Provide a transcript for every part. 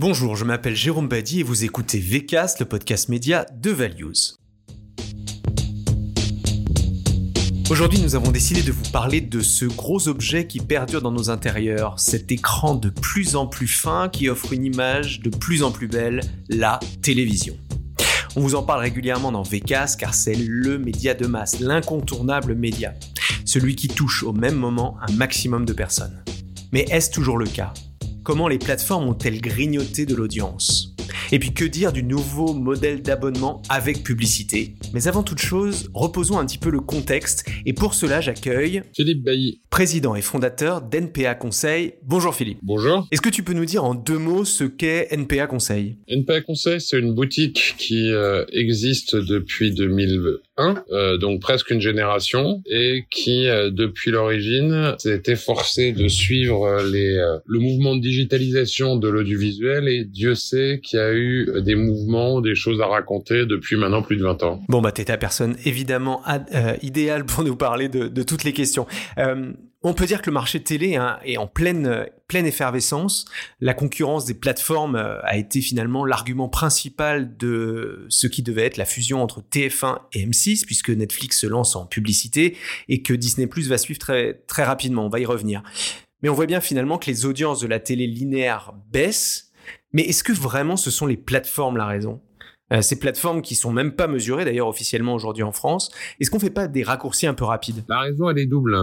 Bonjour, je m'appelle Jérôme Badi et vous écoutez VCast, le podcast média de Values. Aujourd'hui, nous avons décidé de vous parler de ce gros objet qui perdure dans nos intérieurs, cet écran de plus en plus fin qui offre une image de plus en plus belle, la télévision. On vous en parle régulièrement dans VCast car c'est le média de masse, l'incontournable média, celui qui touche au même moment un maximum de personnes. Mais est-ce toujours le cas? Comment les plateformes ont-elles grignoté de l'audience? Et puis que dire du nouveau modèle d'abonnement avec publicité? Mais avant toute chose, reposons un petit peu le contexte et pour cela j'accueille Philippe Bailly, président et fondateur d'NPA Conseil. Bonjour Philippe. Bonjour. Est-ce que tu peux nous dire en deux mots ce qu'est NPA Conseil? NPA Conseil, c'est une boutique qui euh, existe depuis 2001, euh, donc presque une génération, et qui, euh, depuis l'origine, s'est efforcé de suivre les, le mouvement de digitalisation de l'audiovisuel, et Dieu sait qu'il y a eu des mouvements, des choses à raconter depuis maintenant plus de 20 ans. Bon, bah, t'es ta personne évidemment idéale pour nous parler de, de toutes les questions. On peut dire que le marché télé hein, est en pleine, effervescence. La concurrence des plateformes euh, a été finalement l'argument principal de ce qui devait être la fusion entre TF1 et M6, puisque Netflix se lance en publicité et que Disney Plus va suivre très rapidement. On va y revenir. Mais on voit bien finalement que les audiences de la télé linéaire baissent. Mais est-ce que vraiment ce sont les plateformes la raison? Euh, ces plateformes qui sont même pas mesurées d'ailleurs officiellement aujourd'hui en France. Est-ce qu'on fait pas des raccourcis un peu rapides? La raison elle est double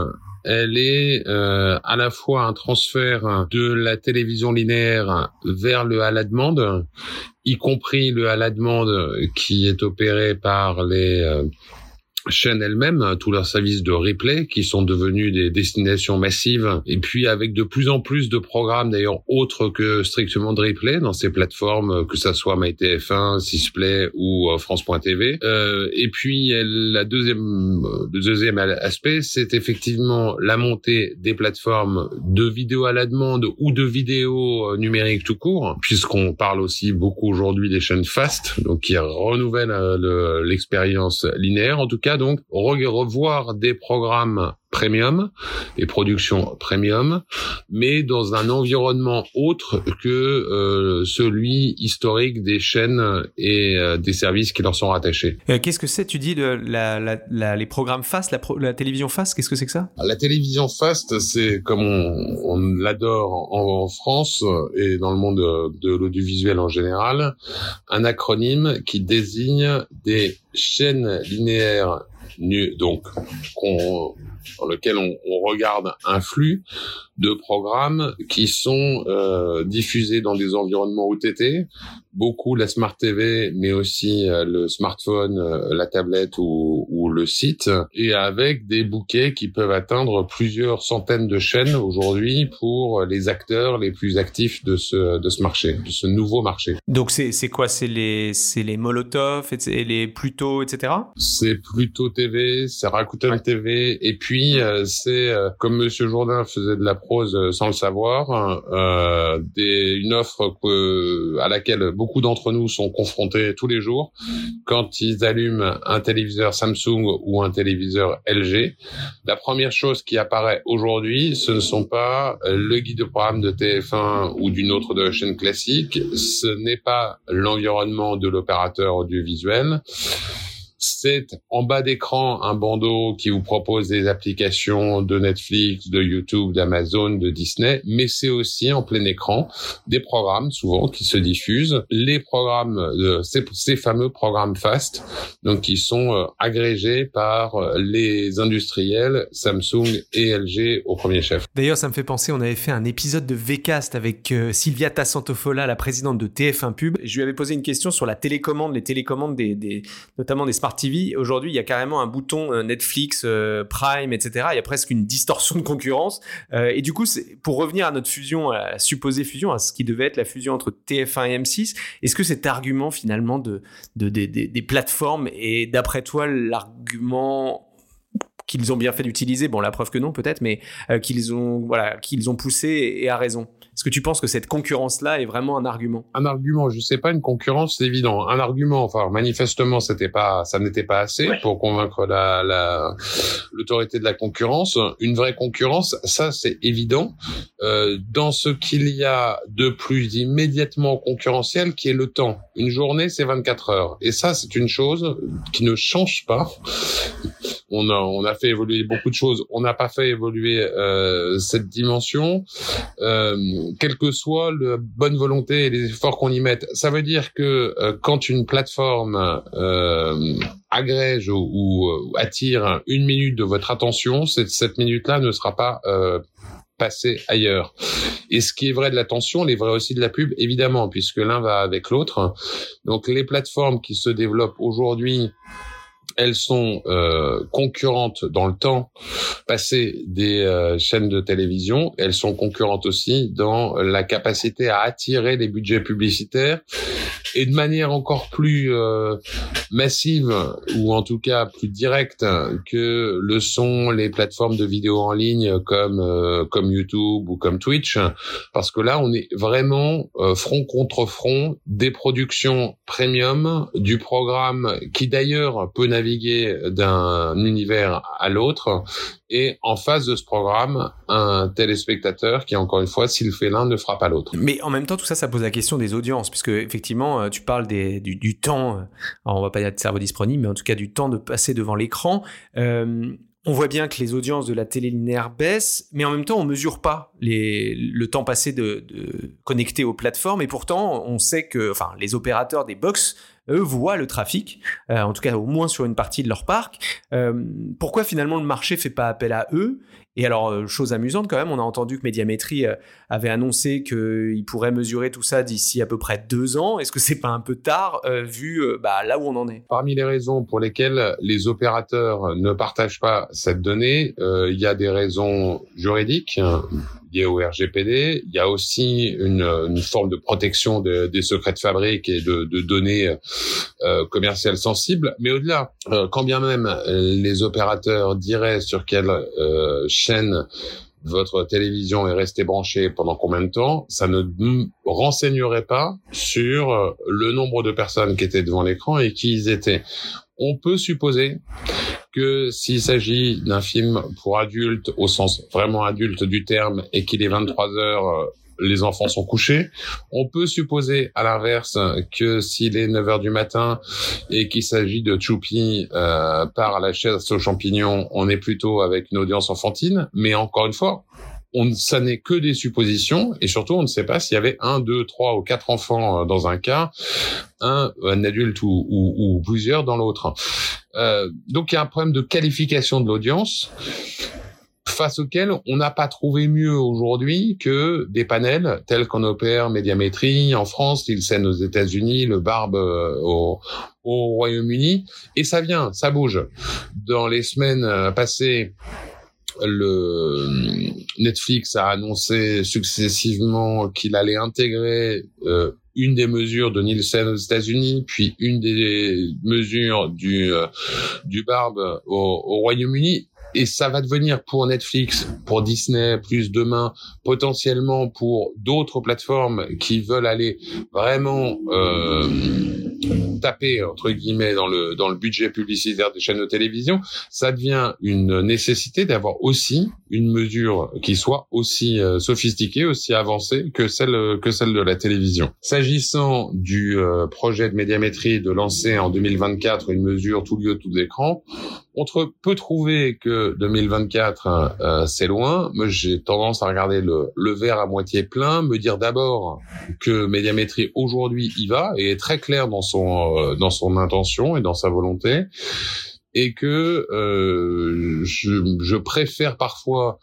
elle est euh, à la fois un transfert de la télévision linéaire vers le à la demande, y compris le à la demande qui est opéré par les euh, chaînes elles-mêmes, hein, tous leurs services de replay qui sont devenus des destinations massives, et puis avec de plus en plus de programmes d'ailleurs autres que strictement de replay dans ces plateformes, que ça soit MyTF1, Sisplay ou euh, France.tv. Euh, et puis la deuxième, le deuxième aspect, c'est effectivement la montée des plateformes de vidéos à la demande ou de vidéos euh, numériques tout court, puisqu'on parle aussi beaucoup aujourd'hui des chaînes fast, donc qui renouvellent euh, l'expérience linéaire. En tout cas, donc revoir des programmes premium, des productions premium, mais dans un environnement autre que euh, celui historique des chaînes et euh, des services qui leur sont rattachés. Euh, qu'est-ce que c'est, tu dis, le, la, la, les programmes fast, la, la télévision fast, qu'est-ce que c'est que ça? La télévision fast, c'est comme on, on l'adore en, en, France et dans le monde de, de l'audiovisuel en général, un acronyme qui désigne des chaînes linéaires donc dans lequel on, on, regarde un flux de programmes qui sont euh, diffusés dans des environnements OTT, beaucoup la Smart TV, mais aussi euh, le smartphone, euh, la tablette ou, ou, le site, et avec des bouquets qui peuvent atteindre plusieurs centaines de chaînes aujourd'hui pour les acteurs les plus actifs de ce, de ce marché, de ce nouveau marché. Donc c'est quoi? C'est les, les Molotov et les Pluto, etc. C'est Pluto TV, c'est Rakuten TV, et puis euh, c'est, comme Monsieur Jourdain faisait de la euh, sans le savoir, euh, une offre à laquelle beaucoup d'entre nous sont confrontés tous les jours quand ils allument un téléviseur Samsung ou un téléviseur LG. La première chose qui apparaît aujourd'hui, ce ne sont pas le guide de programme de TF1 ou d'une autre de chaîne classique, ce n'est pas l'environnement de l'opérateur audiovisuel, c'est en bas d'écran un bandeau qui vous propose des applications de Netflix, de YouTube, d'Amazon, de Disney, mais c'est aussi en plein écran des programmes souvent qui se diffusent, les programmes, euh, ces, fameux programmes fast, donc qui sont euh, agrégés par euh, les industriels Samsung et LG au premier chef. D'ailleurs, ça me fait penser, on avait fait un épisode de Vcast avec euh, Sylvia Tassantofola, la présidente de TF1 Pub. Je lui avais posé une question sur la télécommande, les télécommandes des, des notamment des smartphones TV, aujourd'hui, il y a carrément un bouton euh, Netflix, euh, Prime, etc. Il y a presque une distorsion de concurrence. Euh, et du coup, pour revenir à notre fusion, à la supposée fusion, à ce qui devait être la fusion entre TF1 et M6, est-ce que cet argument finalement de, des plateformes est d'après toi l'argument qu'ils ont bien fait d'utiliser? Bon, la preuve que non, peut-être, mais qu'ils ont, voilà, qu'ils ont poussé et à raison. Est-ce que tu penses que cette concurrence-là est vraiment un argument? Un argument, je sais pas, une concurrence, c'est évident. Un argument, enfin, manifestement, c'était pas, ça n'était pas assez pour convaincre la, la, l'autorité de la concurrence. Une vraie concurrence, ça, c'est évident. Euh, dans ce qu'il y a de plus immédiatement concurrentiel, qui est le temps. Une journée, c'est 24 heures. Et ça, c'est une chose qui ne change pas. On a, on a fait évoluer beaucoup de choses. On n'a pas fait évoluer euh, cette dimension. Euh, quelle que soit la bonne volonté et les efforts qu'on y mette. Ça veut dire que euh, quand une plateforme euh, agrège ou, euh, attire une minute de votre attention, cette, minute-là ne sera pas euh, passée ailleurs. Et ce qui est vrai de l'attention, est vrai aussi de la pub, évidemment, puisque l'un va avec l'autre. Donc les plateformes qui se développent aujourd'hui elles sont euh, concurrentes dans le temps passé des euh, chaînes de télévision. Elles sont concurrentes aussi dans la capacité à attirer des budgets publicitaires et de manière encore plus euh, massive ou en tout cas plus directe que le sont les plateformes de vidéo en ligne comme euh, comme YouTube ou comme Twitch parce que là on est vraiment euh, front contre front des productions premium du programme qui d'ailleurs peut naviguer d'un univers à l'autre et en face de ce programme, un téléspectateur qui, encore une fois, s'il fait l'un, ne fera pas l'autre. Mais en même temps, tout ça, ça pose la question des audiences, puisque effectivement, euh, tu parles du, temps, euh, on va pas dire de cerveau disponible, mais en tout cas du temps de passer devant l'écran. Euh, on voit bien que les audiences de la télé linéaire baissent, mais en même temps, on mesure pas le temps passé de, de connecter aux plateformes, et pourtant, on sait que, enfin, les opérateurs des box eux voient le trafic, en tout cas au moins sur une partie de leur parc. Pourquoi finalement le marché fait pas appel à eux? Et alors, euh, chose amusante quand même, on a entendu que Médiamétrie euh, avait annoncé qu'il pourrait mesurer tout ça d'ici à peu près deux ans. Est-ce que c'est pas un peu tard euh, vu bah, là où on en est? Parmi les raisons pour lesquelles les opérateurs ne partagent pas cette donnée, il y a des raisons juridiques liées au RGPD. Il y a aussi une, forme de protection de, des secrets de fabrique et de, données commerciales sensibles. Mais au-delà, quand bien même les opérateurs diraient sur quelle euh, chaîne votre télévision est restée branchée pendant combien de temps, ça ne renseignerait pas sur euh, le nombre de personnes qui étaient devant l'écran et qui ils étaient. On peut supposer que s'il s'agit d'un film pour adultes au sens vraiment adulte du terme et qu'il est 23 heures euh, les enfants sont couchés. On peut supposer à l'inverse que s'il est 9 heures du matin et qu'il s'agit de Choupi euh, par la chaise aux champignons, on est plutôt avec une audience enfantine. Mais encore une fois, on, ça n'est que des suppositions et surtout on ne sait pas s'il y avait un, deux, trois ou quatre enfants euh, dans un cas, un, un adulte ou, ou, ou plusieurs dans l'autre. Euh, donc il y a un problème de qualification de l'audience face auquel on n'a pas trouvé mieux aujourd'hui que des panels tels qu'on opère Médiamétrie en France, Nielsen aux États-Unis, le Barbe euh, au, au Royaume-Uni, et ça vient, ça bouge. Dans les semaines euh, passées, le Netflix a annoncé successivement qu'il allait intégrer euh, une des mesures de Nielsen aux États-Unis, puis une des mesures du euh, Barbe au Royaume-Uni et ça va devenir pour Netflix, pour Disney, plus demain, potentiellement pour d'autres plateformes qui veulent aller vraiment euh, taper entre guillemets dans le dans le budget publicitaire des chaînes de télévision, ça devient une nécessité d'avoir aussi une mesure qui soit aussi euh, sophistiquée, aussi avancée que celle que celle de la télévision. S'agissant du euh, projet de médiamétrie de lancer en 2024 une mesure tout lieu tout écran, on peut trouver que 2024 euh, c'est loin. Moi, j'ai tendance à regarder le, le verre à moitié plein, me dire d'abord que médiamétrie aujourd'hui y va et est très clair dans son euh, dans son intention et dans sa volonté et que euh, je, je, préfère parfois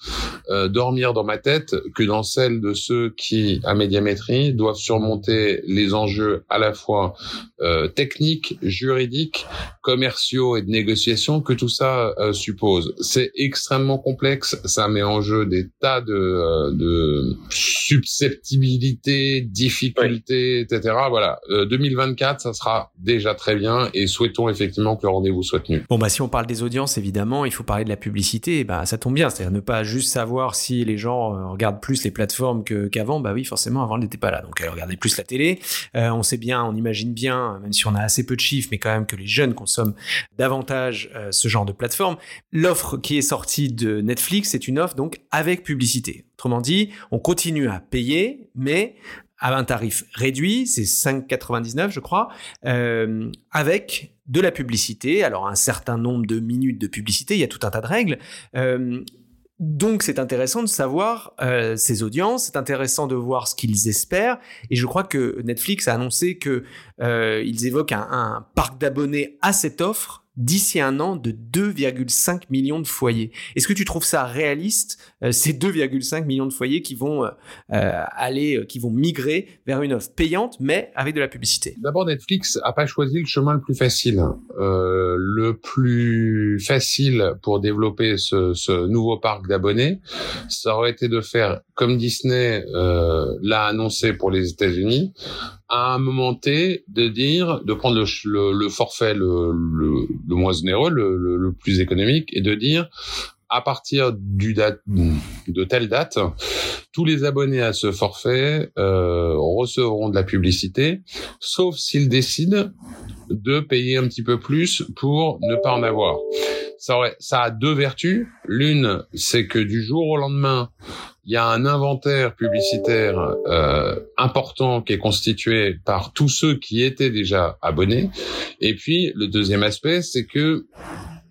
euh, dormir dans ma tête que dans celle de ceux qui, à médiamétrie, doivent surmonter les enjeux à la fois euh, techniques, juridiques, commerciaux et de négociation que tout ça euh, suppose. C'est extrêmement complexe, ça met en jeu des tas de, euh, de susceptibilités, difficultés, etc. Voilà, 2024, ça sera déjà très bien et souhaitons effectivement que le rendez-vous soit tenu. Bon, bah, si on parle des audiences, évidemment, il faut parler de la publicité. Bah, ça tombe bien. C'est-à-dire ne pas juste savoir si les gens euh, regardent plus les plateformes qu'avant. bah oui, forcément, avant, elles n'étaient pas là. Donc, elles regardaient plus la télé. Euh, on sait bien, on imagine bien, même si on a assez peu de chiffres, mais quand même que les jeunes consomment davantage euh, ce genre de plateforme. L'offre qui est sortie de Netflix, c'est une offre donc avec publicité. Autrement dit, on continue à payer, mais à un tarif réduit, c'est 5,99 je crois, avec de la publicité, alors un certain nombre de minutes de publicité, il y a tout un tas de règles. Euh, donc c'est intéressant de savoir euh, ces audiences, c'est intéressant de voir ce qu'ils espèrent, et je crois que Netflix a annoncé que ils évoquent un parc d'abonnés à cette offre d'ici un an de 2,5 millions de foyers. Est-ce que tu trouves ça réaliste, euh, ces 2,5 millions de foyers qui vont euh, euh, aller, qui vont migrer vers une offre payante, mais avec de la publicité? D'abord, Netflix a pas choisi le chemin le plus facile. le plus facile pour développer ce, ce nouveau parc d'abonnés, ça aurait été de faire comme Disney l'a annoncé pour les États-Unis, à un moment T de dire, de prendre le, forfait le, moins onéreux, le, le, plus économique, et de dire, à partir du date, de telle date, tous les abonnés à ce forfait euh, recevront de la publicité, sauf s'ils décident de payer un petit peu plus pour ne pas en avoir. Ça, aurait, ça a deux vertus. L'une, c'est que du jour au lendemain, il y a un inventaire publicitaire euh, important qui est constitué par tous ceux qui étaient déjà abonnés. Et puis le deuxième aspect, c'est que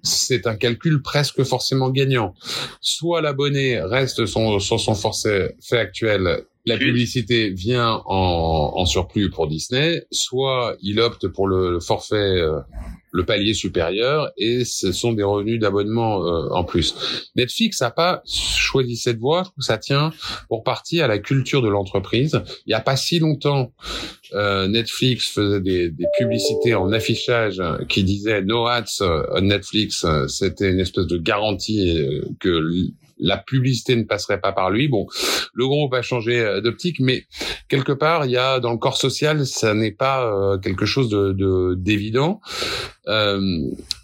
c'est un calcul presque forcément gagnant. Soit l'abonné reste sur son forfait fait actuel la publicité vient en, en, surplus pour Disney, soit il opte pour le forfait euh, le palier supérieur et ce sont des revenus d'abonnement euh, en plus. Netflix n'a pas choisi cette voie, ça tient pour partie à la culture de l'entreprise. Il n'y a pas si longtemps, euh, Netflix faisait des, des, publicités en affichage qui disaient no ads on Netflix, c'était une espèce de garantie que la publicité ne passerait pas par lui. Bon, le groupe a changé euh, d'optique, mais quelque part, il y a dans le corps social, ça n'est pas euh, quelque chose de d'évident. Euh,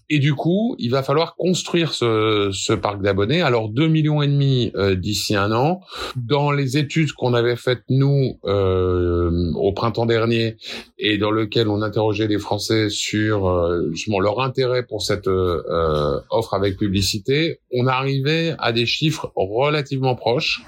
et du coup, il va falloir construire ce, ce parc d'abonnés. Alors 2 millions et demi euh, d'ici un an. Dans les études qu'on avait faites nous euh, au printemps dernier et dans lequel on interrogeait les Français sur euh, justement leur intérêt pour cette euh, offre avec publicité, on arrivait à des chiffres relativement proches.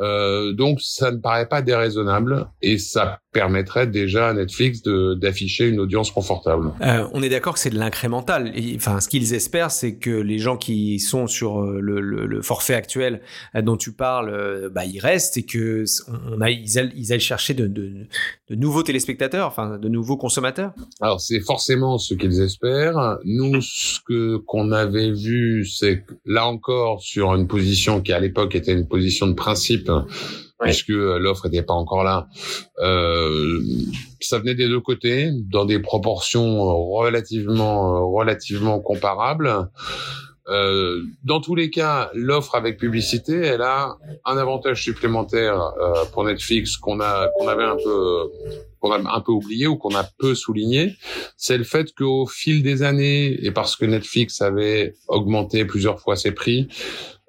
Euh, donc ça ne paraît pas déraisonnable et ça permettrait déjà à Netflix d'afficher une audience confortable. Euh, on est d'accord que c'est de l'incrémental. Enfin, ce qu'ils espèrent, c'est que les gens qui sont sur euh, le, le, le forfait actuel euh, dont tu parles, bah, ils restent et que on a, ils, aillent, ils aillent chercher de, de, de, nouveaux téléspectateurs, enfin de nouveaux consommateurs. Alors c'est forcément ce qu'ils espèrent. Nous, ce que qu'on avait vu, c'est là encore sur une position qui à l'époque était une position de principe puisque euh, l'offre n'était pas encore là. Euh, ça venait des deux côtés, dans des proportions relativement euh, relativement comparables. Euh, dans tous les cas, l'offre avec publicité, elle a un avantage supplémentaire euh, pour Netflix qu'on a qu'on avait un peu qu'on a un peu oublié ou qu'on a peu souligné, c'est le fait qu'au fil des années et parce que Netflix avait augmenté plusieurs fois ses prix,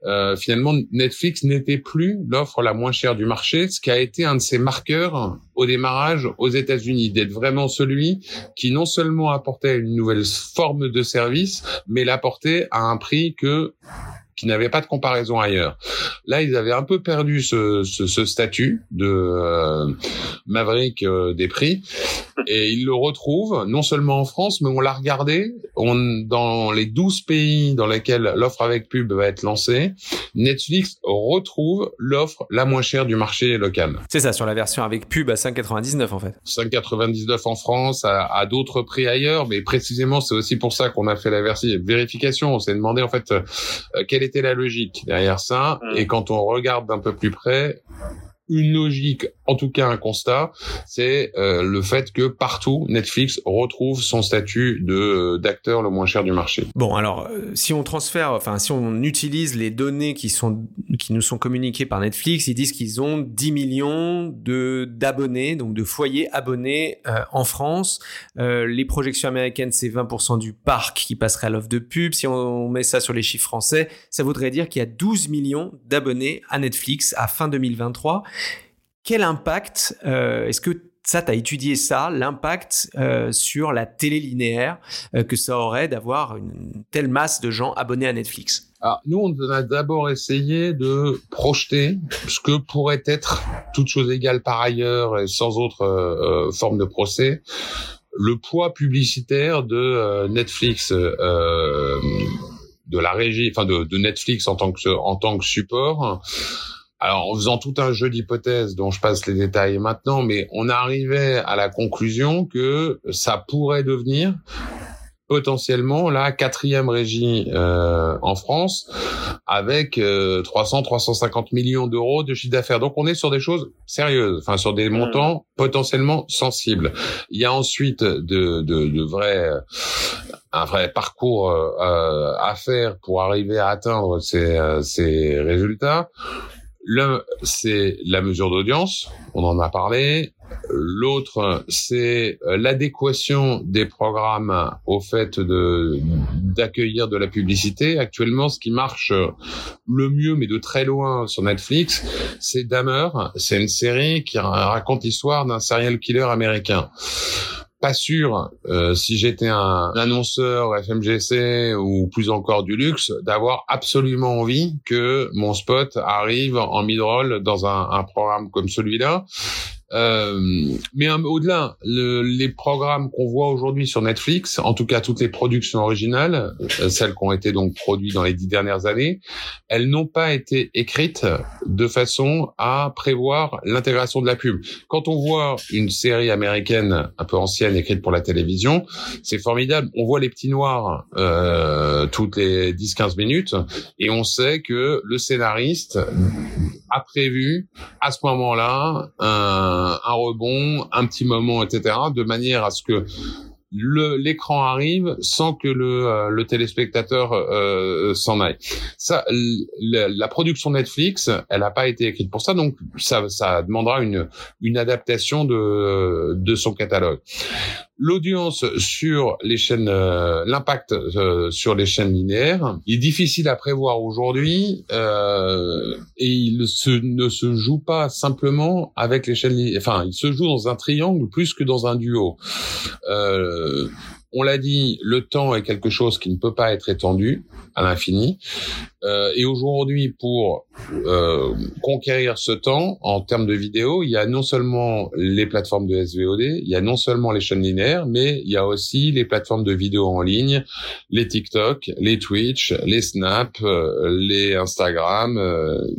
euh, finalement, Netflix n'était plus l'offre la moins chère du marché, ce qui a été un de ses marqueurs au démarrage aux États-Unis, d'être vraiment celui qui non seulement apportait une nouvelle forme de service, mais l'apportait à un prix que qui n'avaient pas de comparaison ailleurs. Là, ils avaient un peu perdu ce, ce, ce statut de euh, Maverick euh, des prix et ils le retrouvent non seulement en France, mais on l'a regardé on, dans les 12 pays dans lesquels l'offre avec pub va être lancée. Netflix retrouve l'offre la moins chère du marché local. C'est ça, sur la version avec pub à 5,99 en fait. 5,99 en France, à, à d'autres prix ailleurs, mais précisément c'est aussi pour ça qu'on a fait la vérification. On s'est demandé en fait euh, quel était la logique derrière ça. Mm. Et quand on regarde d'un peu plus près, une logique, en tout cas un constat, c'est euh, le fait que partout Netflix retrouve son statut de d'acteur le moins cher du marché. Bon, alors euh, si on transfère, enfin si on utilise les données qui sont qui nous sont communiquées par Netflix, ils disent qu'ils ont 10 millions de d'abonnés, donc de foyers abonnés euh, en France. les projections américaines, c'est 20% du parc qui passerait à l'offre de pub. Si on met ça sur les chiffres français, ça voudrait dire qu'il y a 12 millions d'abonnés à Netflix à fin 2023. Quel impact euh, est-ce que ça, tu as étudié ça, l'impact euh, sur la télé linéaire euh, que ça aurait d'avoir une telle masse de gens abonnés à Netflix? Nous, on a d'abord essayé de projeter ce que pourrait être, toute chose égale par ailleurs et sans autre forme de procès, le poids publicitaire de Netflix, de la régie, enfin de, Netflix en tant que support alors, en faisant tout un jeu d'hypothèses dont je passe les détails maintenant, mais on arrivait à la conclusion que ça pourrait devenir potentiellement la quatrième régie euh, en France avec 300 euh, 350 millions d'euros de chiffre d'affaires. Donc on est sur des choses sérieuses, enfin sur des mmh. montants potentiellement sensibles. Il y a ensuite de, de, de vrais un vrai parcours euh, à faire pour arriver à atteindre ces, ces résultats. L'un, c'est la mesure d'audience, on en a parlé. L'autre, c'est euh, l'adéquation des programmes au fait de d'accueillir de la publicité. Actuellement, ce qui marche le mieux, mais de très loin sur Netflix, c'est Dahmer. C'est une série qui raconte l'histoire d'un serial killer américain pas sûr, euh, si j'étais un, annonceur FMGC ou plus encore du luxe, d'avoir absolument envie que mon spot arrive en mid-roll dans un, un programme comme celui-là. Euh, mais au-delà, le, les programmes qu'on voit aujourd'hui sur Netflix, en tout cas toutes les productions originales, euh, celles qui ont été donc produites dans les dix dernières années, elles n'ont pas été écrites de façon à prévoir l'intégration de la pub. Quand on voit une série américaine un peu ancienne écrite pour la télévision, c'est formidable. On voit les petits noirs euh, toutes les 10-15 minutes et on sait que le scénariste a prévu à ce moment-là un, un rebond, un petit moment, etc., de manière à ce que l'écran arrive sans que le, euh, le téléspectateur euh, s'en aille. Ça, la, production Netflix, elle n'a pas été écrite pour ça, donc ça, ça demandera une, une adaptation de, de son catalogue l'audience sur les chaînes, euh, l'impact euh, sur les chaînes linéaires est difficile à prévoir aujourd'hui euh, et il ne se joue pas simplement avec les chaînes, enfin, il se joue dans un triangle plus que dans un duo. Euh, on l'a dit, le temps est quelque chose qui ne peut pas être étendu à l'infini. Euh, et aujourd'hui, pour euh, conquérir ce temps en termes de vidéo, il y a non seulement les plateformes de SVOD, il y a non seulement les chaînes linéaires, mais il y a aussi les plateformes de vidéo en ligne, les TikTok, les Twitch, les Snap, euh, les Instagram,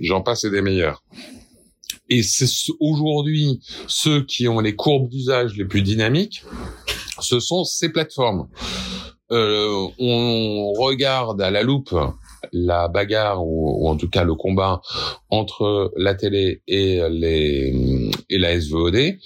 j'en passe et des meilleurs. Et c'est aujourd'hui ceux qui ont les courbes d'usage les plus dynamiques ce sont ces plateformes. Euh, on regarde à la loupe la bagarre ou, en tout cas le combat entre la télé et les et la SVOD.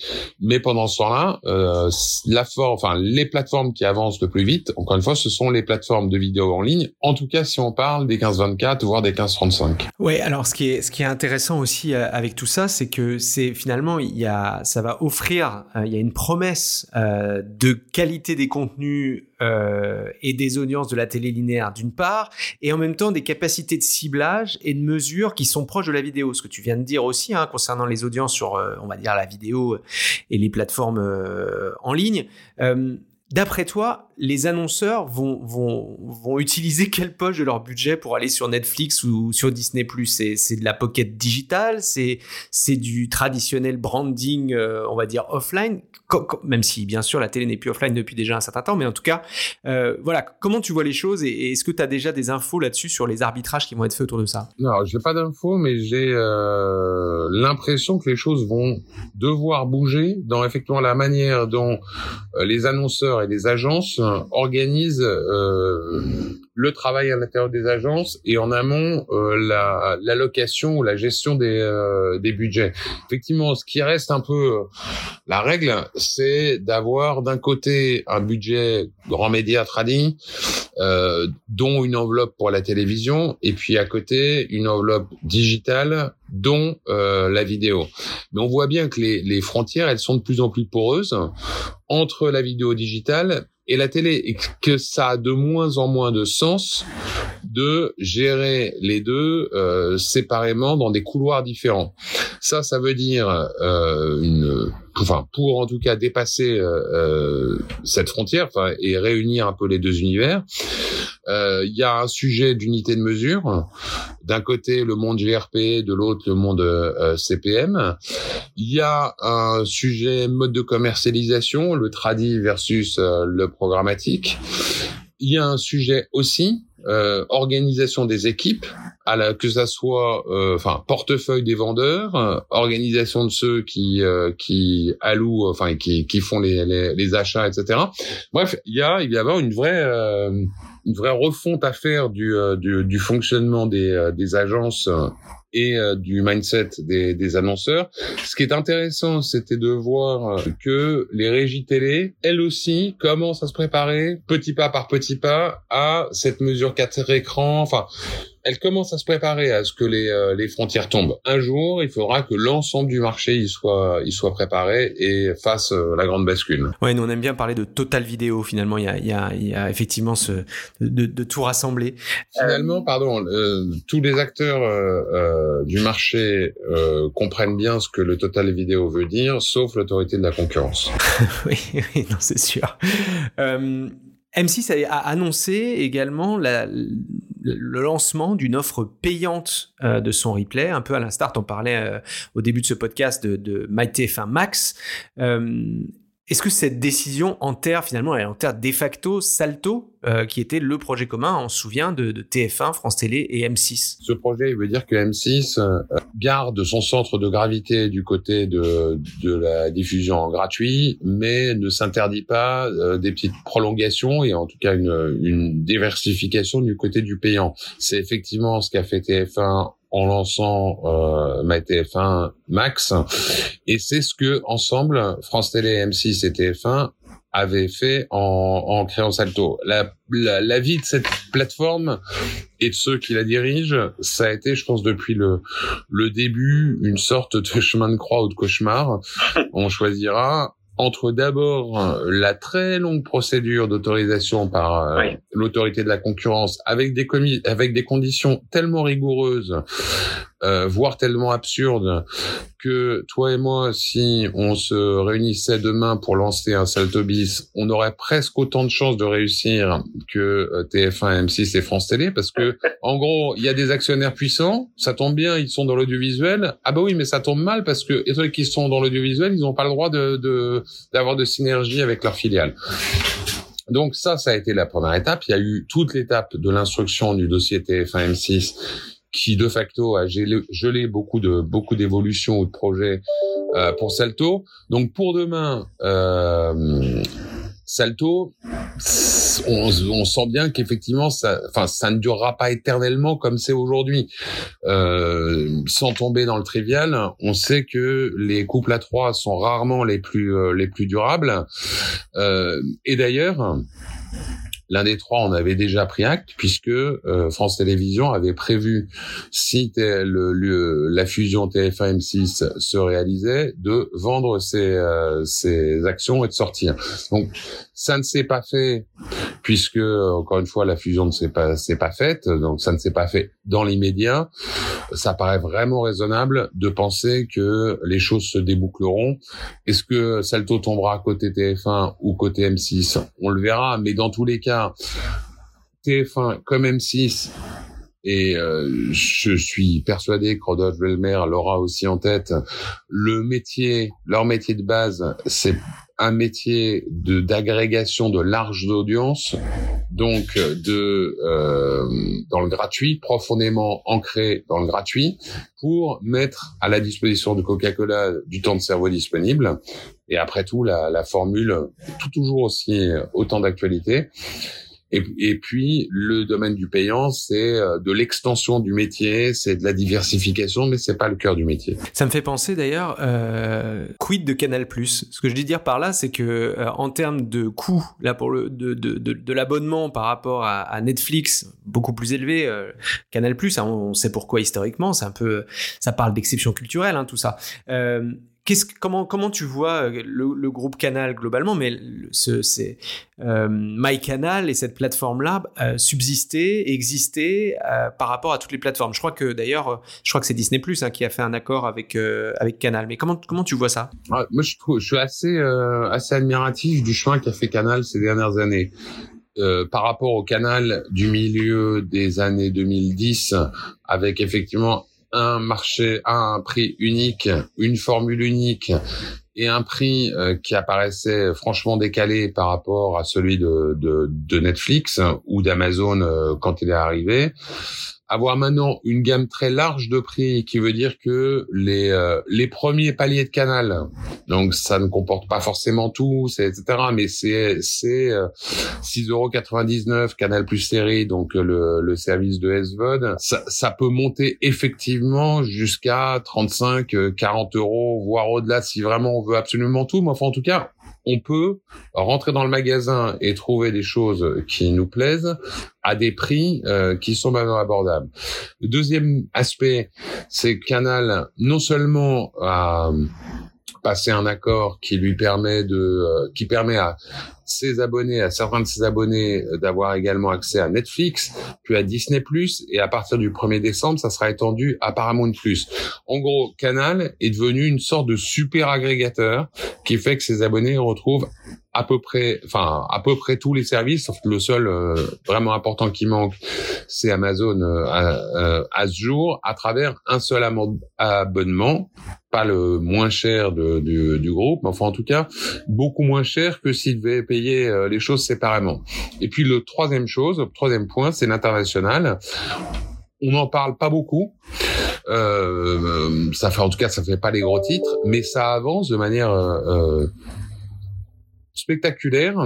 Mais pendant ce temps-là, euh, la enfin les plateformes qui avancent le plus vite, encore une fois, ce sont les plateformes de vidéo en ligne. En tout cas, si on parle des 15-24 voire des 15-35. Oui, alors ce qui est ce qui est intéressant aussi euh, avec tout ça, c'est que c'est finalement il y a ça va offrir euh, il y a une promesse de qualité des contenus et des audiences de la télé linéaire d'une part, et en même temps des capacités de ciblage et de mesure qui sont proches de la vidéo. Ce que tu viens de dire aussi hein, concernant les audiences sur, euh, on va dire, la vidéo et les plateformes euh, en ligne. D'après toi, les annonceurs vont, vont, vont utiliser quelle poche de leur budget pour aller sur Netflix ou sur Disney C'est, de la pocket digitale, c'est, du traditionnel branding, euh, on va dire offline, même si bien sûr la télé n'est plus offline depuis déjà un certain temps, mais en tout cas, euh, voilà, comment tu vois les choses et, est-ce que tu as déjà des infos là-dessus sur les arbitrages qui vont être faits autour de ça? Non, je n'ai pas d'infos, mais j'ai euh, l'impression que les choses vont devoir bouger dans effectivement la manière dont les annonceurs et les agences organisent euh, le travail à l'intérieur des agences et en amont euh, la l'allocation ou la gestion des euh, des budgets. Effectivement, ce qui reste un peu euh, la règle, c'est d'avoir d'un côté un budget grand média trading, dont une enveloppe pour la télévision, et puis à côté une enveloppe digitale dont la vidéo. Mais on voit bien que les frontières, elles sont de plus en plus poreuses entre la vidéo digitale et la télé, que ça a de moins en moins de sens de gérer les deux euh, séparément dans des couloirs différents. Ça, ça veut dire euh, enfin pour en tout cas dépasser euh, euh cette frontière, et réunir un peu les deux univers. Euh, il y a un sujet d'unité de mesure. D'un côté le monde GRP, de l'autre le monde euh, CPM. Il y a un sujet mode de commercialisation, le tradi versus le programmatique. Il y a un sujet aussi euh, organisation des équipes, à la, que ça soit euh, enfin portefeuille des vendeurs, euh, organisation de ceux qui qui allouent, enfin qui qui font les, les, les achats, etc. Bref, il y a il y a une vraie une vraie refonte à faire du du, du fonctionnement des des agences et euh, du mindset des, des, annonceurs. Ce qui est intéressant, c'était de voir euh, que les régies télé, elles aussi, commencent à se préparer petit pas par petit pas à cette mesure 4 écrans. Enfin, elle commence à se préparer à ce que les, euh, les frontières tombent. Un jour, il faudra que l'ensemble du marché y soit, y soit préparé et fasse euh, la grande bascule. Ouais, nous on aime bien parler de total vidéo. Finalement, il y a, il y a, il y a effectivement ce de, de tout rassembler. Finalement, pardon, euh, tous les acteurs du marché comprennent bien ce que le total vidéo veut dire, sauf l'autorité de la concurrence. oui, oui, non, c'est sûr. M6 a annoncé également la, le lancement d'une offre payante euh, de son replay, un peu à l'instar, on parlait euh, au début de ce podcast de, de MyTF1 Max. Est-ce que cette décision enterre finalement, elle enterre de facto Salto, euh, qui était le projet commun, on se souvient, de, de, TF1, France Télé et M6 Ce projet, il veut dire que M6 euh, garde son centre de gravité du côté de, de la diffusion en gratuit, mais ne s'interdit pas euh, des petites prolongations et en tout cas une, une diversification du côté du payant. C'est effectivement ce qu'a fait TF1 en lançant euh, MyTF1 Max. Et c'est ce que ensemble France Télé, M6 et TF1 avaient fait en, en créant Salto. La, la, la, vie de cette plateforme et de ceux qui la dirigent, ça a été, je pense, depuis le, le début, une sorte de chemin de croix ou de cauchemar. On choisira entre d'abord euh, la très longue procédure d'autorisation par euh, l'autorité de la concurrence avec des avec des conditions tellement rigoureuses euh, voire tellement absurdes que toi et moi si on se réunissait demain pour lancer un Saltobis, on aurait presque autant de chances de réussir que TF1, M6 et France Télé parce que en gros, il y a des actionnaires puissants, ça tombe bien, ils sont dans l'audiovisuel. Ah bah oui, mais ça tombe mal parce que étant qu'ils sont dans l'audiovisuel, ils n'ont pas le droit de, de d'avoir de synergie avec leur filiale. Donc ça, ça a été la première étape. Il y a eu toute l'étape de l'instruction du dossier TF1 M6 qui de facto a gelé, beaucoup de beaucoup d'évolutions ou de projets euh, pour Salto. Donc pour demain, euh, Salto, on, on, sent bien qu'effectivement, ça, enfin, ça ne durera pas éternellement comme c'est aujourd'hui. Euh, sans tomber dans le trivial, on sait que les couples à trois sont rarement les plus euh, les plus durables. Euh, et d'ailleurs, L'un des trois on avait déjà pris acte puisque euh, France Télévisions avait prévu, si le, le, la fusion TF1-M6 se réalisait, de vendre ses, euh, ses actions et de sortir. Donc ça ne s'est pas fait puisque encore une fois la fusion ne s'est pas s'est pas faite, donc ça ne s'est pas fait dans l'immédiat. Ça paraît vraiment raisonnable de penser que les choses se déboucleront. Est-ce que Salto tombera côté TF1 ou côté M6 On le verra, mais dans tous les cas, TF1 comme M6 et euh, je suis persuadé que Rodolphe Velmer l'aura aussi en tête. Le métier, leur métier de base, c'est un métier de d'agrégation de large audience, donc de euh, dans le gratuit, profondément ancré dans le gratuit, pour mettre à la disposition de Coca-Cola du temps de cerveau disponible. Et après tout, la, la formule tout toujours aussi autant d'actualité. Et, puis le domaine du payant, c'est de l'extension du métier, c'est de la diversification, mais c'est pas le cœur du métier. Ça me fait penser d'ailleurs, euh, quid de Canal+. Ce que je dis dire par là, c'est que en termes de coût, là pour le de, de, de, l'abonnement par rapport à, Netflix, beaucoup plus élevé. Canal+, hein, on, sait pourquoi historiquement, c'est un peu, ça parle d'exception culturelle, hein, tout ça. Euh, comment, tu vois euh, le, groupe Canal globalement, mais ce, euh, MyCanal et cette plateforme-là euh, subsister, exister par rapport à toutes les plateformes. Je crois que d'ailleurs, je crois que c'est Disney Plus hein, qui a fait un accord avec Canal. Mais comment comment tu vois ça? Moi, je trouve, je suis assez assez admiratif du chemin qu'a fait Canal ces dernières années. par rapport au canal du milieu des années 2010, avec effectivement un marché, un prix unique, une formule unique et un prix euh, qui apparaissait franchement décalé par rapport à celui de, de, de Netflix ou d'Amazon euh, quand il est arrivé avoir maintenant une gamme très large de prix qui veut dire que les euh, les premiers paliers de canal donc ça ne comporte pas forcément tout etc mais c'est c'est 6,99 euh, canal plus série donc le, le service de SVOD ça, ça peut monter effectivement jusqu'à 35 40 euros voire au-delà si vraiment on veut absolument tout mais enfin en tout cas on peut rentrer dans le magasin et trouver des choses qui nous plaisent à des prix euh, qui sont maintenant abordables. Le deuxième aspect, c'est Canal non seulement passé un accord qui lui permet de, euh, qui permet à ses abonnés, à certains de ses abonnés, euh, d'avoir également accès à Netflix, puis à Disney+, et à partir du 1er décembre, ça sera étendu à Paramount+. En gros, Canal est devenu une sorte de super agrégateur qui fait que ses abonnés retrouvent à peu près, enfin à peu près tous les services. Sauf que le seul euh, vraiment important qui manque, c'est Amazon euh, à, à, ce jour, à travers un seul abonnement, pas le moins cher du, groupe, mais enfin en tout cas beaucoup moins cher que s'il devait payer euh, les choses séparément. Et puis le troisième chose, troisième point, c'est l'international. On n'en parle pas beaucoup. Euh, ça fait en tout cas, ça fait pas les gros titres, mais ça avance de manière euh, spectaculaire,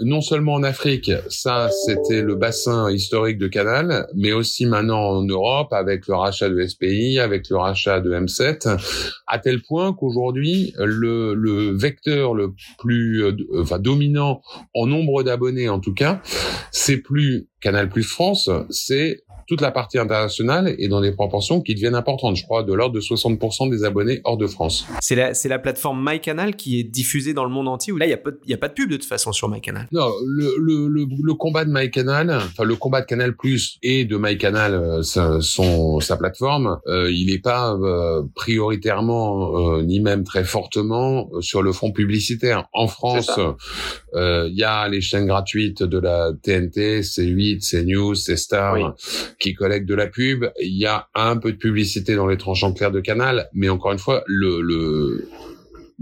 non seulement en Afrique, ça c'était le bassin historique de Canal, mais aussi maintenant en Europe avec le rachat de SPI, avec le rachat de M7, à tel point qu'aujourd'hui le, le, vecteur le plus euh, enfin dominant en nombre d'abonnés en tout cas, c'est plus Canal Plus France, c'est toute la partie internationale est dans des proportions qui deviennent importantes. Je crois de l'ordre de 60% des abonnés hors de France. C'est la, c'est la plateforme MyCanal qui est diffusée dans le monde entier où là, il n'y a, pas, y a pas de pub de toute façon sur MyCanal? Non, le, le, le, le combat de MyCanal, enfin le combat de Canal Plus et de MyCanal, euh, sa, son, sa plateforme, euh, il n'est pas euh, prioritairement ni même très fortement sur le front publicitaire. En France, il y a les chaînes gratuites de la TNT, C8, CNews, C-Star. Oui qui collecte de la pub. Il y a un peu de publicité dans les tranchants clairs de Canal, mais encore une fois, le, le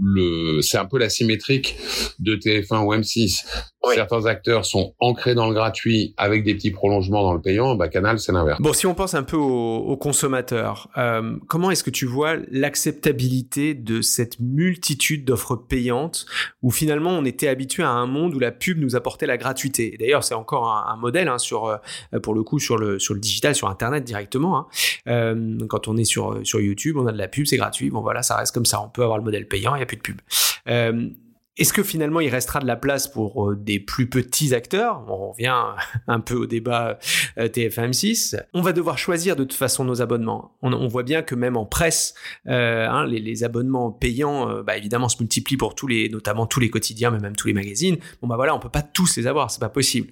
le, c'est un peu la symétrique de TF1 ou M6. Certains acteurs sont ancrés dans le gratuit avec des petits prolongements dans le payant. Bah, Canal, c'est l'inverse. Bon, si on pense un peu aux, consommateurs, euh, comment est-ce que tu vois l'acceptabilité de cette multitude d'offres payantes où finalement on était habitué à un monde où la pub nous apportait la gratuité? D'ailleurs, c'est encore un, modèle hein, sur, euh, pour le coup, sur le sur le digital, sur Internet directement. Hein. Euh, quand on est sur sur YouTube, on a de la pub, c'est gratuit. Bon voilà, ça reste comme ça. On peut avoir le modèle payant plus de pub. Euh, est-ce que finalement il restera de la place pour euh, des plus petits acteurs? On revient un peu au débat euh, TF1-M6. On va devoir choisir de toute façon nos abonnements. On, voit bien que même en presse, hein, les, abonnements payants, bah, évidemment, se multiplient pour tous les, notamment tous les quotidiens, mais même tous les magazines. Bon bah voilà, on peut pas tous les avoir, c'est pas possible.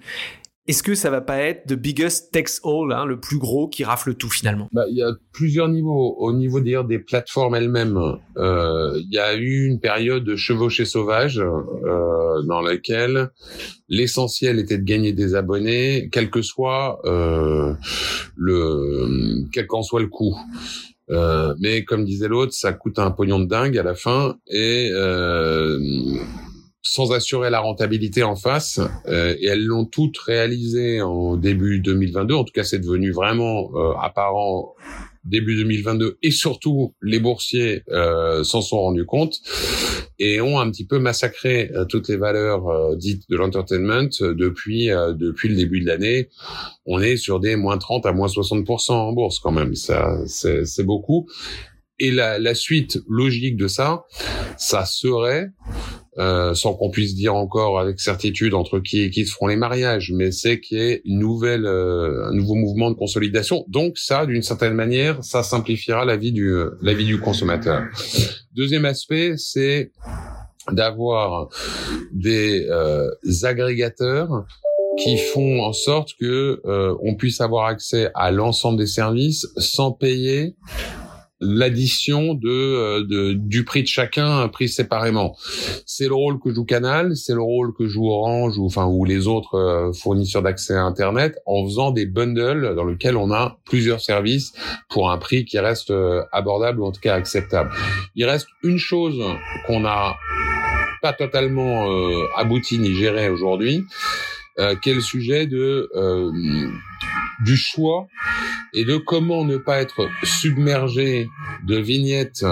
Est-ce que ça va pas être the biggest takes all, hein, le plus gros qui rafle tout finalement? Bah, Il y a plusieurs niveaux. Au niveau d'ailleurs des plateformes elles-mêmes, euh, il y a eu une période de chevauchée sauvage euh, dans laquelle l'essentiel était de gagner des abonnés, quel que soit euh, le, quel qu'en soit le coût. Euh, mais comme disait l'autre, ça coûte un pognon de dingue à la fin et euh, sans assurer la rentabilité en face. Euh, et elles l'ont toutes réalisé en début 2022. En tout cas, c'est devenu vraiment euh, apparent début 2022 et surtout les boursiers euh, s'en sont rendus compte et ont un petit peu massacré toutes les valeurs dites de l'entertainment depuis depuis le début de l'année. On est sur des moins 30 à moins 60% en bourse quand même. Ça, c'est beaucoup. Et la, la, suite logique de ça, ça serait, euh, sans qu'on puisse dire encore avec certitude entre qui et qui se feront les mariages, mais c'est qu'il y ait une nouvelle, euh, un nouveau mouvement de consolidation. Donc ça, d'une certaine manière, ça simplifiera la vie du, la vie du consommateur. Deuxième aspect, c'est d'avoir des euh, agrégateurs qui font en sorte que euh, on puisse avoir accès à l'ensemble des services sans payer l'addition de, euh, de, du prix de chacun pris séparément. C'est le rôle que joue Canal, c'est le rôle que joue Orange ou enfin ou les autres euh, fournisseurs d'accès à Internet en faisant des bundles dans lesquels on a plusieurs services pour un prix qui reste euh, abordable ou en tout cas acceptable. Il reste une chose qu'on n'a pas totalement abouti ni géré aujourd'hui, euh, le sujet de du choix et de comment ne pas être submergé de vignettes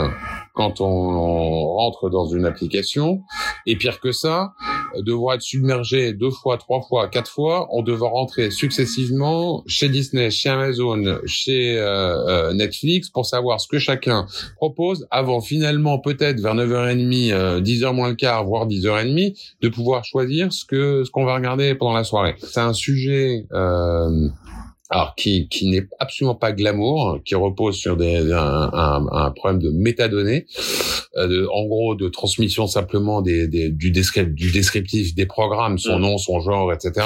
quand on, rentre dans une application? Et pire que ça, devoir être submergé deux fois, trois fois, quatre fois, on devra rentrer successivement chez Disney, chez Amazon, chez euh, euh, Netflix pour savoir ce que chacun propose avant finalement peut-être vers 9h30, euh, 10h moins le quart, voire 10h30, de pouvoir choisir ce que ce qu'on va regarder pendant la soirée. C'est un sujet euh, alors qui, qui n'est absolument pas glamour, qui repose sur des, un, un, un problème de métadonnées, euh, de, en gros de transmission simplement des, des, du, descriptif, du descriptif des programmes, son mm. nom, son genre, etc.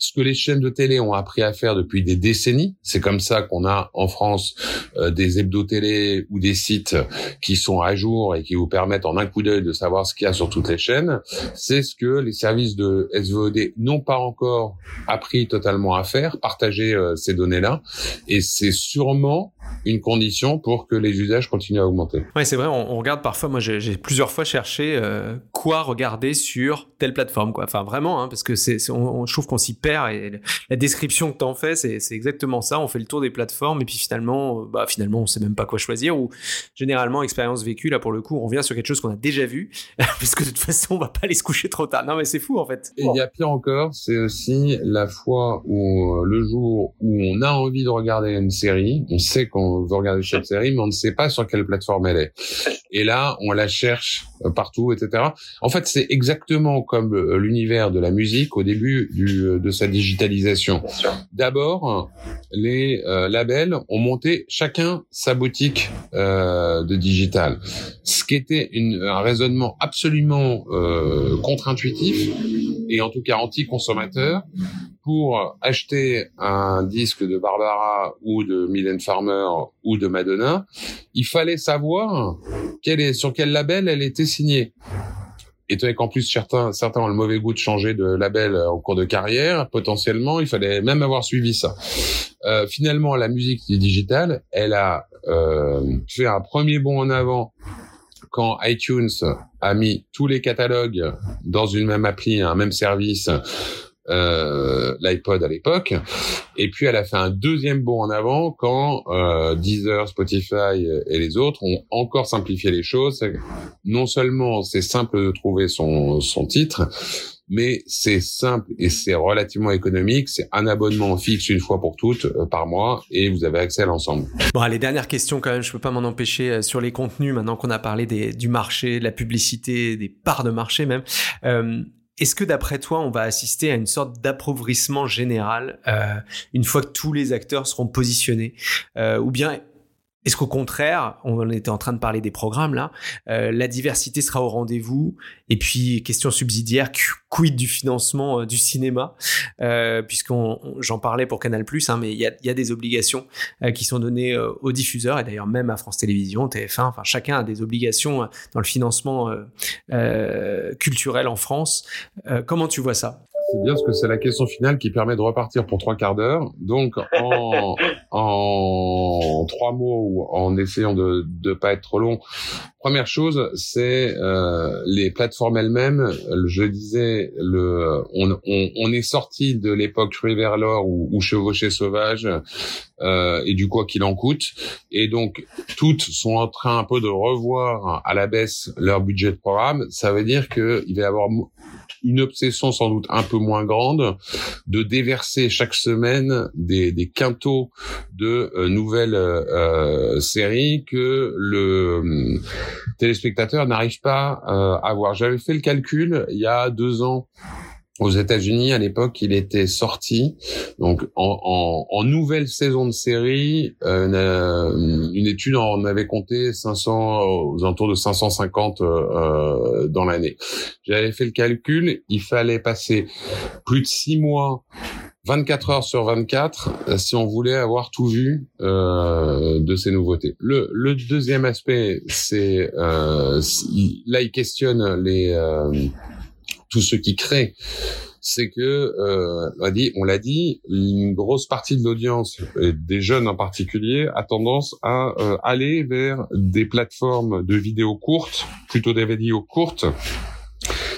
Ce que les chaînes de télé ont appris à faire depuis des décennies, c'est comme ça qu'on a en France euh, des hebdo télé ou des sites qui sont à jour et qui vous permettent en un coup d'œil de savoir ce qu'il y a sur toutes les chaînes. C'est ce que les services de SVOD n'ont pas encore appris totalement à faire, partager euh, ces données-là. Et c'est sûrement une condition pour que les usages continuent à augmenter. Oui, c'est vrai. On, regarde parfois. Moi, j'ai plusieurs fois cherché euh, quoi regarder sur telle plateforme, quoi. Enfin, vraiment, hein, parce que c'est, on, je trouve qu'on s'y perd. Et la description que tu en fais, c'est, exactement ça. On fait le tour des plateformes et puis finalement, euh, bah, finalement, on sait même pas quoi choisir. Ou généralement, expérience vécue, là pour le coup, on revient sur quelque chose qu'on a déjà vu, parce que de toute façon, on va pas aller se coucher trop tard. Non, mais c'est fou en fait. Et il y a pire encore, c'est aussi la fois où euh, le jour où on a envie de regarder une série, on sait qu'on on veut regarder cette série, mais on ne sait pas sur quelle plateforme elle est. Et là, on la cherche euh, partout, etc. En fait, c'est exactement comme euh, l'univers de la musique au début du, euh, de sa digitalisation. D'abord, les labels ont monté chacun sa boutique euh, de digital, ce qui était une, un raisonnement absolument euh, contre-intuitif et en tout cas anti-consommateur pour acheter un disque de Barbara ou de Mylène Farmer ou de Madonna, il fallait savoir est, sur quel label elle était signée. Étant qu'en plus certains, certains ont le mauvais goût de changer de label en cours de carrière, potentiellement, il fallait même avoir suivi ça. Euh, finalement, la musique digitale, elle a euh, fait un premier bond en avant quand iTunes a mis tous les catalogues dans une même appli, un même service, euh, l'iPod à l'époque. Et puis elle a fait un deuxième bond en avant quand euh, Deezer, Spotify et les autres ont encore simplifié les choses. Non seulement c'est simple de trouver son, son titre, mais c'est simple et c'est relativement économique. C'est un abonnement fixe une fois pour toutes euh, par mois et vous avez accès à l'ensemble. Bon, les dernières questions quand même, je peux pas m'en empêcher euh, sur les contenus. Maintenant qu'on a parlé des, du marché, de la publicité, des parts de marché même. Euh, est-ce que d'après toi, on va assister à une sorte d'appauvrissement général euh, une fois que tous les acteurs seront positionnés euh, Ou bien est-ce qu'au contraire, on était en train de parler des programmes là, euh, la diversité sera au rendez-vous? Et puis question subsidiaire, quid du financement euh, du cinéma? Euh, Puisqu'on, j'en parlais pour Canal+, hein, mais il y a, des obligations qui sont données aux diffuseurs et d'ailleurs même à France Télévisions, TF1. Enfin, chacun a des obligations dans le financement culturel en France. comment tu vois ça? C'est bien parce que c'est la question finale qui permet de repartir pour trois quarts d'heure. Donc, en, en trois mots ou en essayant de ne pas être trop long, première chose, c'est euh, les plateformes elles-mêmes. Je disais, le, on, on, on est sorti de l'époque River ou, ou Chevauché Sauvage euh, et du quoi qu'il en coûte. Et donc, toutes sont en train un peu de revoir à la baisse leur budget de programme. Ça veut dire qu'il va y avoir une obsession sans doute un peu moins grande de déverser chaque semaine des, des quintaux de euh, nouvelles euh, séries que le euh, téléspectateur n'arrive pas à voir. J'avais fait le calcul il y a deux ans aux États-Unis, à l'époque, il était sorti. Donc, en, en, en nouvelle saison de série, euh, une, étude en avait compté 500 aux alentours de 550 euh, dans l'année. J'avais fait le calcul, il fallait passer plus de six mois 24 heures sur 24 euh, si on voulait avoir tout vu euh, de ces nouveautés. Le, le deuxième aspect, c'est euh, là il questionne les euh, tous ceux qui créent, c'est que, euh, on l'a dit, une grosse partie de l'audience, des jeunes en particulier, a tendance à euh, aller vers des plateformes de vidéos courtes, plutôt des vidéos courtes,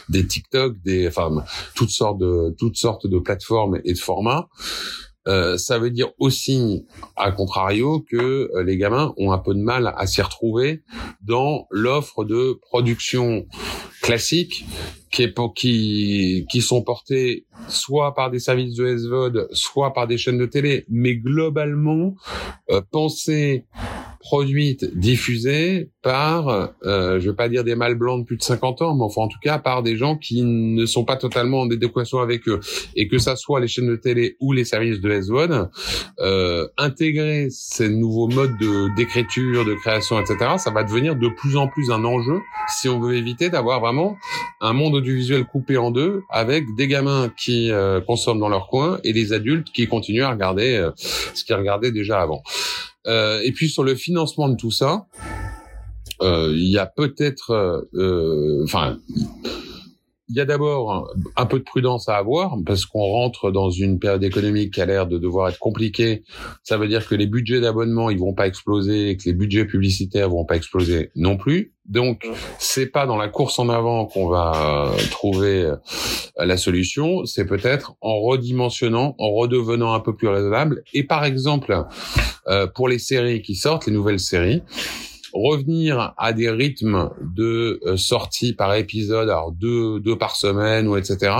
des TikTok, des, enfin, toutes sortes de, toutes sortes de plateformes et de formats. Euh, ça veut dire aussi, à contrario, que euh, les gamins ont un peu de mal à s'y retrouver dans l'offre de production classique qui, est qui, qui sont portés soit par des services de SVOD, soit par des chaînes de télé, mais globalement euh, pensées produite, diffusée par, euh, je vais pas dire des mâles blancs de plus de 50 ans, mais enfin en tout cas par des gens qui ne sont pas totalement en adéquation avec eux. Et que ça soit les chaînes de télé ou les services de SVOD, euh, intégrer ces nouveaux modes de d'écriture, de création, etc., ça va devenir de plus en plus un enjeu si on veut éviter d'avoir vraiment un monde audiovisuel coupé en deux avec des gamins qui euh, consomment dans leur coin et des adultes qui continuent à regarder euh, ce qu'ils regardaient déjà avant. Euh, et puis sur le financement de tout ça, euh, il y a peut-être, euh, enfin, il y a d'abord un, peu de prudence à avoir parce qu'on rentre dans une période économique qui a l'air de devoir être compliquée. Ça veut dire que les budgets d'abonnement ils vont pas exploser et que les budgets publicitaires vont pas exploser non plus. Donc c'est pas dans la course en avant qu'on va trouver la solution. C'est peut-être en redimensionnant, en redevenant un peu plus raisonnable. Et par exemple euh, pour les séries qui sortent, les nouvelles séries revenir à des rythmes de euh, sortie par épisode, alors deux, deux par semaine ou etc.,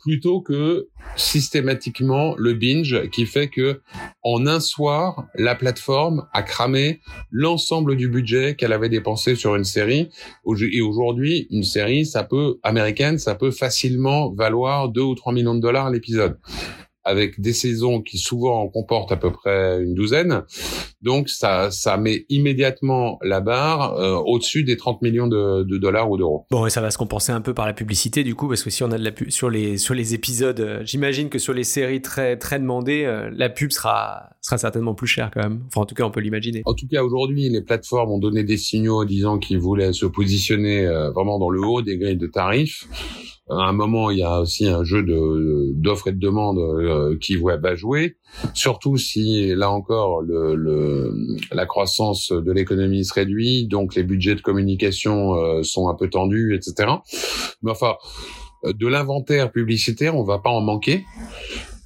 plutôt que systématiquement le binge qui fait que en un soir, la plateforme a cramé l'ensemble du budget qu'elle avait dépensé sur une série. Et aujourd'hui, une série, ça peut, américaine, ça peut facilement valoir deux ou trois millions de dollars l'épisode avec des saisons qui souvent en comportent à peu près une douzaine. Donc ça, ça met immédiatement la barre euh, au-dessus des 30 millions de, de dollars ou d'euros. Bon, et ça va se compenser un peu par la publicité du coup, parce que si on a de la pub sur les sur les épisodes, euh, j'imagine que sur les séries très très demandées, euh, la pub sera sera certainement plus chère quand même. Enfin, en tout cas, on peut l'imaginer. En tout cas, aujourd'hui, les plateformes ont donné des signaux disant qu'ils voulaient se positionner vraiment dans le haut des grilles de tarifs à un moment, il y a aussi un jeu de d'offres et de demandes euh, qui va jouer. Surtout si là encore le, le la croissance de l'économie se réduit, donc les budgets de communication euh, sont un peu tendus, etc. Mais enfin, de l'inventaire publicitaire, on va pas en manquer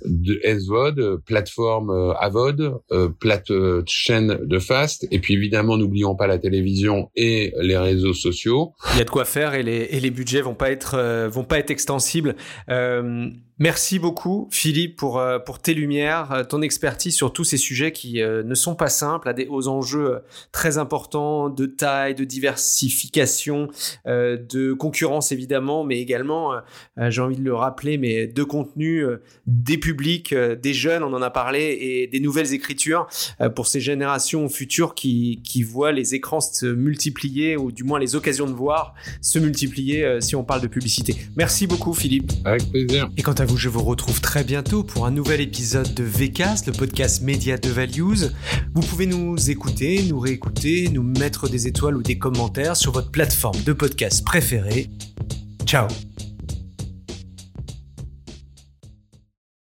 de SVOD, plateforme euh, AVOD, euh, plate euh, chaîne de fast, et puis évidemment n'oublions pas la télévision et les réseaux sociaux. Il y a de quoi faire et les, et les budgets vont pas être vont pas être extensibles. Euh, Merci beaucoup, Philippe, pour, euh, pour tes lumières, euh, ton expertise sur tous ces sujets qui euh, ne sont pas simples, à des, aux enjeux très importants de taille, de diversification, de concurrence évidemment, mais également, j'ai envie de le rappeler, mais de contenu, des publics, des jeunes, on en a parlé, et des nouvelles écritures pour ces générations futures qui, qui voient les écrans se multiplier, ou du moins les occasions de voir se multiplier si on parle de publicité. Merci beaucoup, Philippe. Avec plaisir. Et quant à je vous retrouve très bientôt pour un nouvel épisode de VCast, le podcast média de Values. Vous pouvez nous écouter, nous réécouter, nous mettre des étoiles ou des commentaires sur votre plateforme de podcast préférée. Ciao